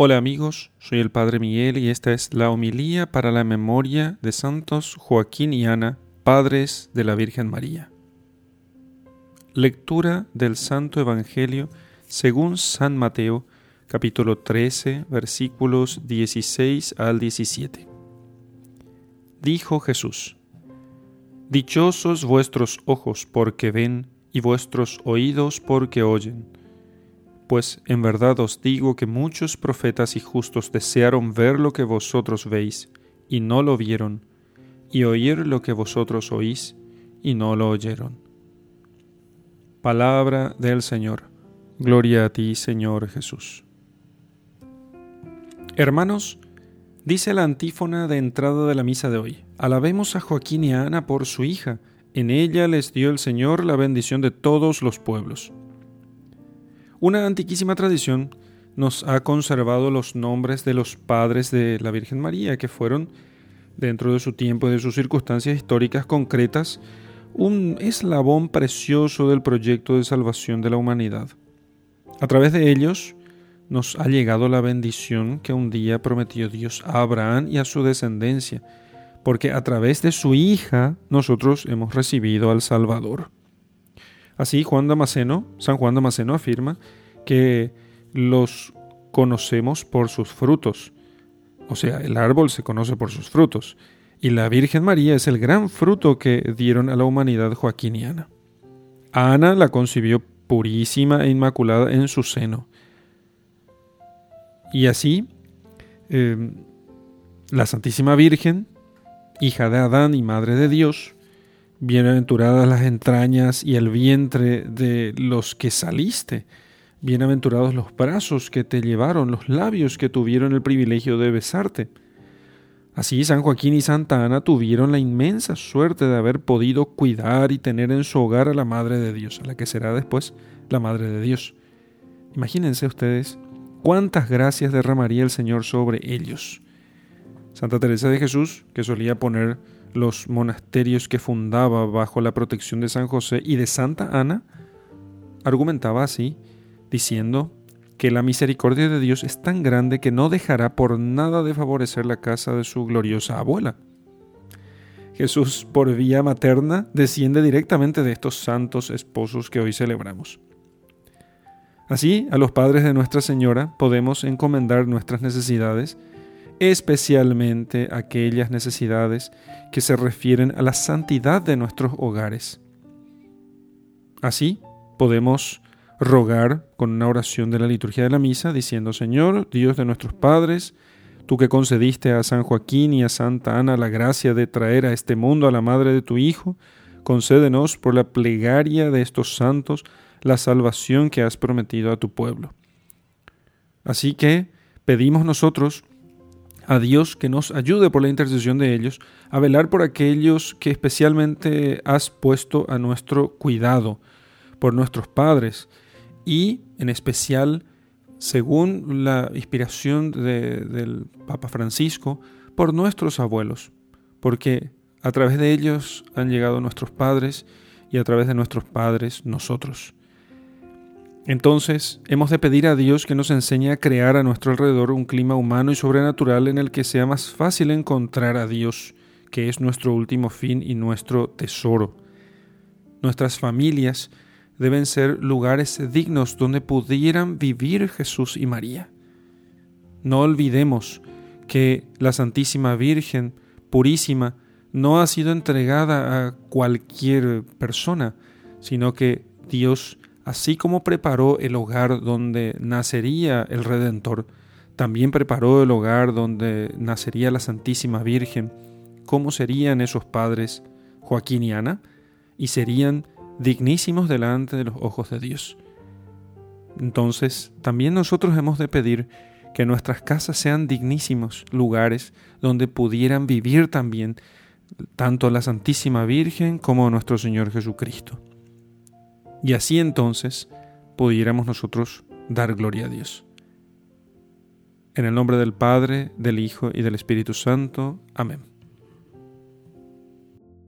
Hola amigos, soy el Padre Miguel y esta es la homilía para la memoria de Santos Joaquín y Ana, padres de la Virgen María. Lectura del Santo Evangelio según San Mateo, capítulo 13, versículos 16 al 17. Dijo Jesús, Dichosos vuestros ojos porque ven y vuestros oídos porque oyen pues en verdad os digo que muchos profetas y justos desearon ver lo que vosotros veis, y no lo vieron, y oír lo que vosotros oís, y no lo oyeron. Palabra del Señor. Gloria a ti, Señor Jesús. Hermanos, dice la antífona de entrada de la misa de hoy. Alabemos a Joaquín y a Ana por su hija. En ella les dio el Señor la bendición de todos los pueblos. Una antiquísima tradición nos ha conservado los nombres de los padres de la Virgen María, que fueron, dentro de su tiempo y de sus circunstancias históricas concretas, un eslabón precioso del proyecto de salvación de la humanidad. A través de ellos nos ha llegado la bendición que un día prometió Dios a Abraham y a su descendencia, porque a través de su hija nosotros hemos recibido al Salvador. Así, Juan San Juan Damasceno afirma que los conocemos por sus frutos. O sea, el árbol se conoce por sus frutos. Y la Virgen María es el gran fruto que dieron a la humanidad joaquiniana. Ana la concibió purísima e inmaculada en su seno. Y así, em, la Santísima Virgen, hija de Adán y madre de Dios, Bienaventuradas las entrañas y el vientre de los que saliste. Bienaventurados los brazos que te llevaron, los labios que tuvieron el privilegio de besarte. Así San Joaquín y Santa Ana tuvieron la inmensa suerte de haber podido cuidar y tener en su hogar a la Madre de Dios, a la que será después la Madre de Dios. Imagínense ustedes cuántas gracias derramaría el Señor sobre ellos. Santa Teresa de Jesús, que solía poner los monasterios que fundaba bajo la protección de San José y de Santa Ana, argumentaba así, diciendo que la misericordia de Dios es tan grande que no dejará por nada de favorecer la casa de su gloriosa abuela. Jesús, por vía materna, desciende directamente de estos santos esposos que hoy celebramos. Así, a los padres de Nuestra Señora podemos encomendar nuestras necesidades especialmente aquellas necesidades que se refieren a la santidad de nuestros hogares. Así podemos rogar con una oración de la liturgia de la misa diciendo, Señor, Dios de nuestros padres, tú que concediste a San Joaquín y a Santa Ana la gracia de traer a este mundo a la madre de tu Hijo, concédenos por la plegaria de estos santos la salvación que has prometido a tu pueblo. Así que pedimos nosotros a Dios que nos ayude por la intercesión de ellos a velar por aquellos que especialmente has puesto a nuestro cuidado, por nuestros padres y en especial, según la inspiración del Papa Francisco, por nuestros abuelos, porque a través de ellos han llegado nuestros padres y a través de nuestros padres nosotros. Entonces, hemos de pedir a Dios que nos enseñe a crear a nuestro alrededor un clima humano y sobrenatural en el que sea más fácil encontrar a Dios, que es nuestro último fin y nuestro tesoro. Nuestras familias deben ser lugares dignos donde pudieran vivir Jesús y María. No olvidemos que la Santísima Virgen, purísima, no ha sido entregada a cualquier persona, sino que Dios Así como preparó el hogar donde nacería el Redentor, también preparó el hogar donde nacería la Santísima Virgen. ¿Cómo serían esos padres, Joaquín y Ana? Y serían dignísimos delante de los ojos de Dios. Entonces, también nosotros hemos de pedir que nuestras casas sean dignísimos lugares donde pudieran vivir también tanto la Santísima Virgen como nuestro Señor Jesucristo. Y así entonces pudiéramos nosotros dar gloria a Dios. En el nombre del Padre, del Hijo y del Espíritu Santo. Amén.